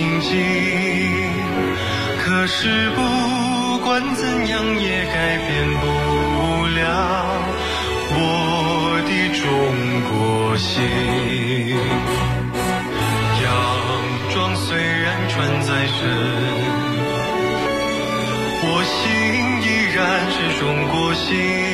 心。静可是不管怎样也改变不了我的中国心。洋装虽然穿在身我心依然是中国心。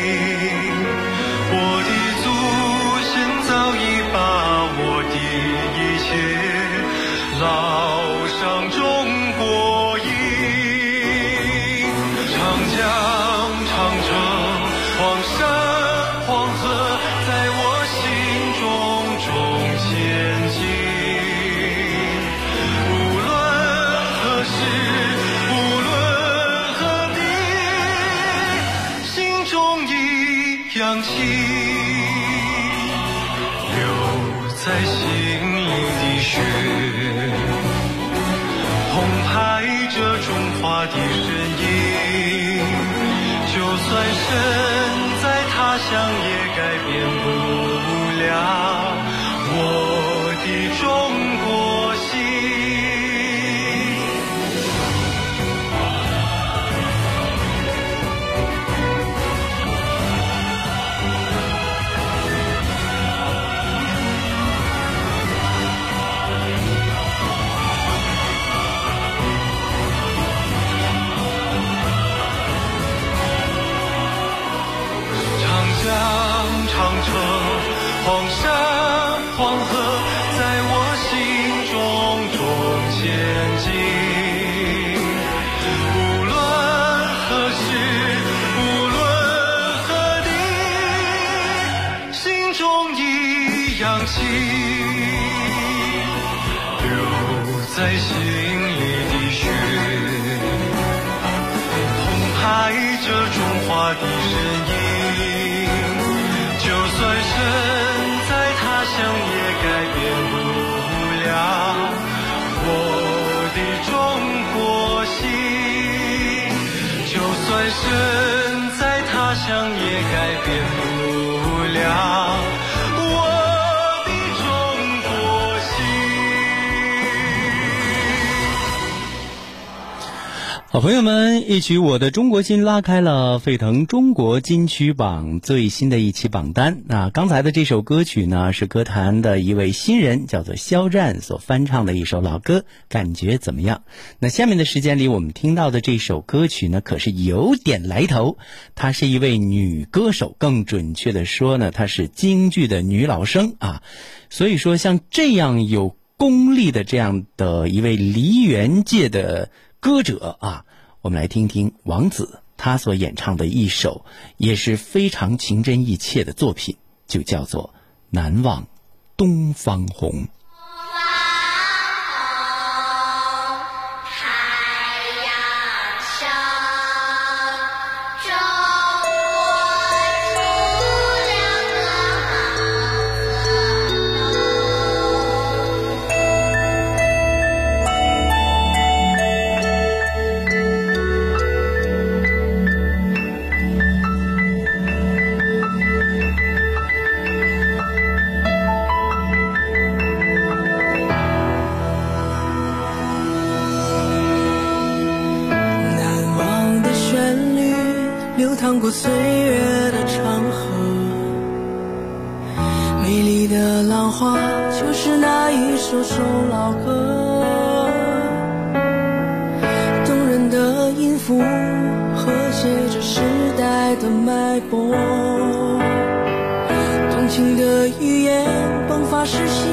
澎湃着中华的身影，就算身在他乡也。在心里的血，澎湃着中华的神。好朋友们，一曲《我的中国心》拉开了沸腾中国金曲榜最新的一期榜单。那刚才的这首歌曲呢，是歌坛的一位新人，叫做肖战所翻唱的一首老歌，感觉怎么样？那下面的时间里，我们听到的这首歌曲呢，可是有点来头。她是一位女歌手，更准确的说呢，她是京剧的女老生啊。所以说，像这样有功力的这样的一位梨园界的歌者啊。我们来听听王子他所演唱的一首也是非常情真意切的作品，就叫做《难忘东方红》。符和谐着时代的脉搏，动情的语言迸发诗心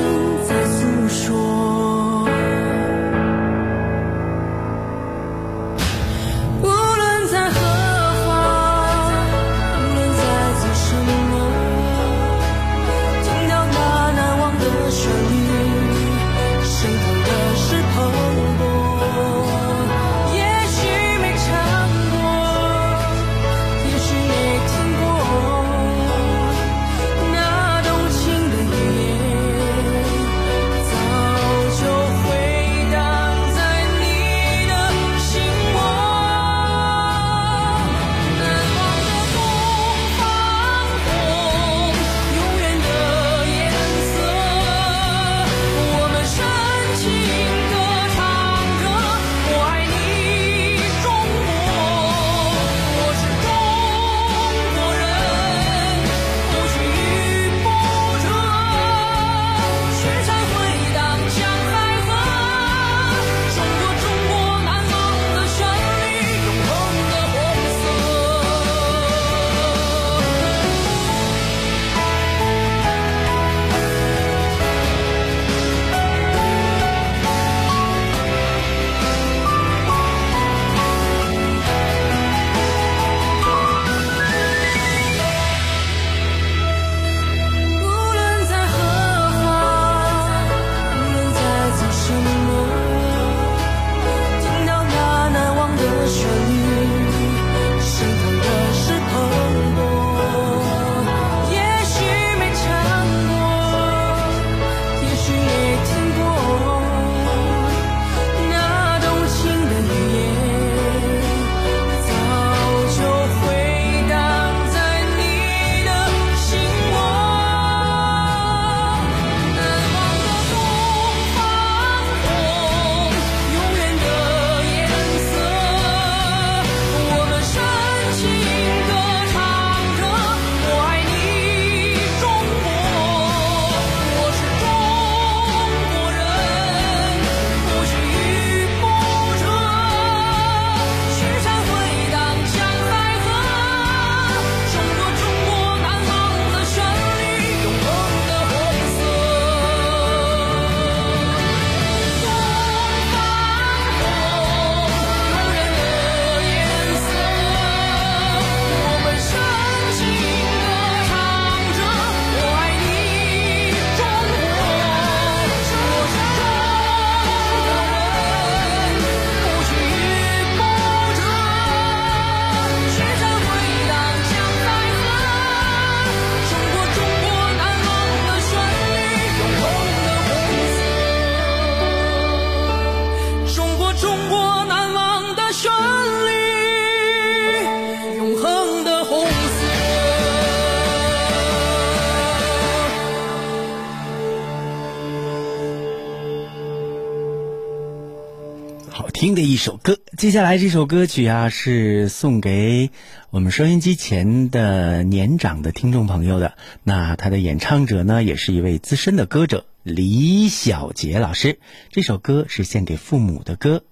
首歌。接下来这首歌曲啊，是送给我们收音机前的年长的听众朋友的。那他的演唱者呢，也是一位资深的歌者李小杰老师。这首歌是献给父母的歌。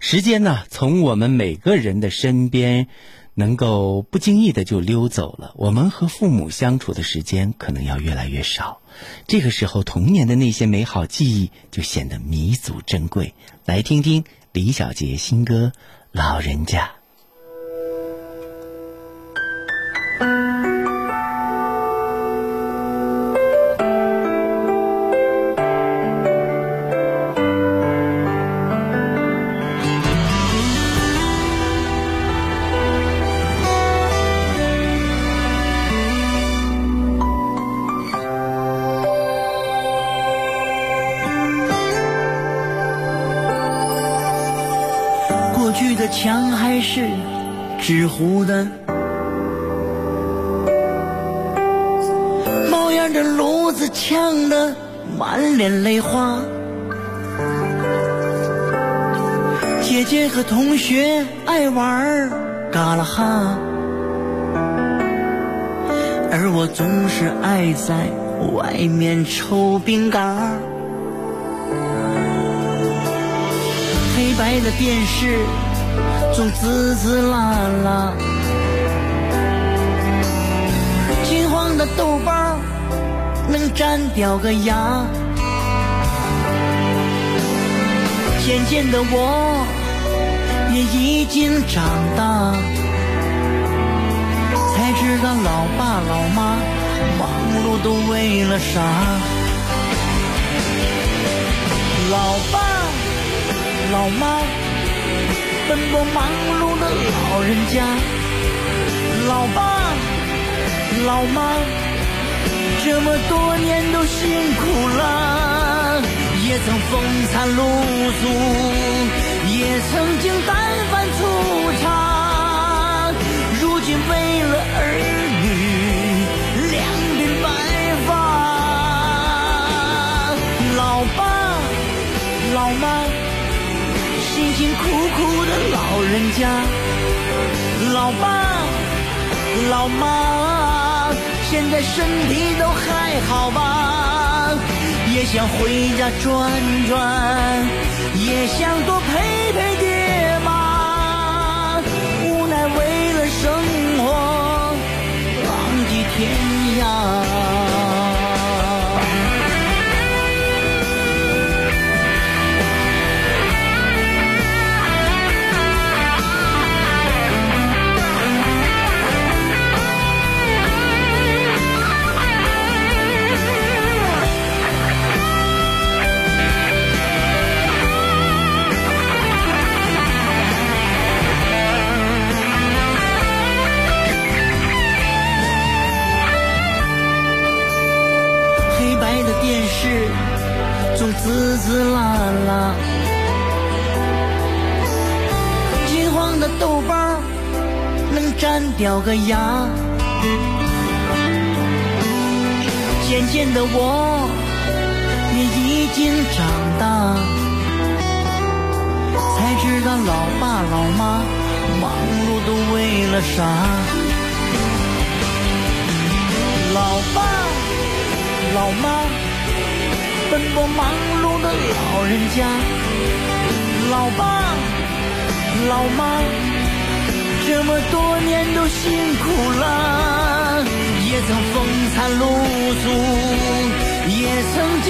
时间呢，从我们每个人的身边，能够不经意的就溜走了。我们和父母相处的时间可能要越来越少。这个时候，童年的那些美好记忆就显得弥足珍贵。来听听李小杰新歌《老人家》。纸糊的，冒烟的炉子呛得满脸泪花。姐姐和同学爱玩儿嘎啦哈，而我总是爱在外面抽饼干。黑白的电视总滋滋啦啦。金黄的豆包儿能粘掉个牙。渐渐的，我也已经长大，才知道老爸老妈忙碌都为了啥。老爸老妈奔波忙碌的老人家，老爸老妈这么多年都辛苦了，也曾风餐露宿，也曾经单饭粗茶，辛苦苦的老人家，老爸老妈现在身体都还好吧？也想回家转转，也想多陪能粘掉个牙。渐渐的，我也已经长大，才知道老爸老妈忙碌都为了啥。老爸。老妈奔波忙碌的老人家，老爸老妈这么多年都辛苦了，也曾风餐露宿，也曾经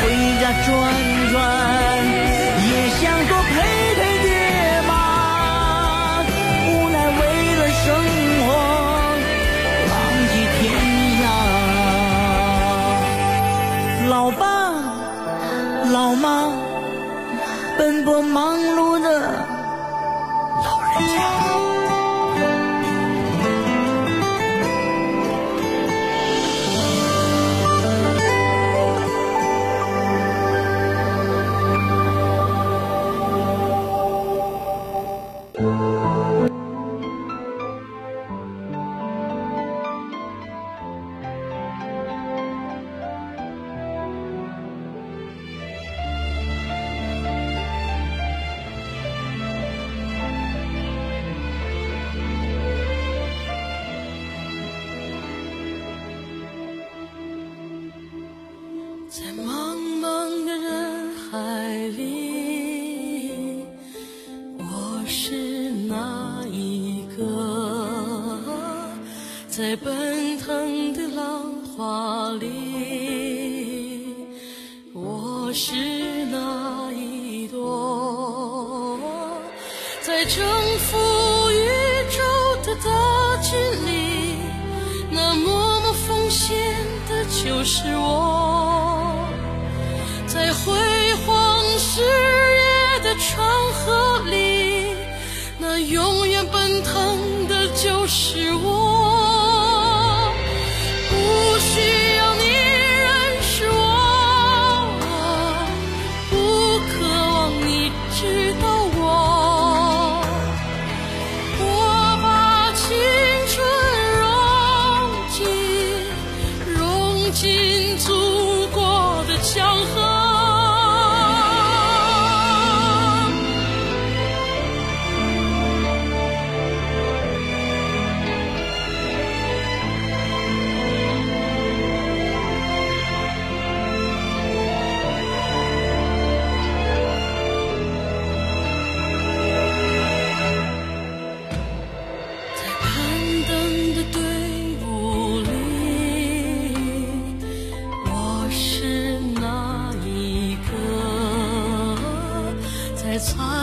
回家转转，也想多陪陪爹妈，无奈为了生活，浪迹天涯。老爸老妈。奔波忙碌的老人家。it's hard.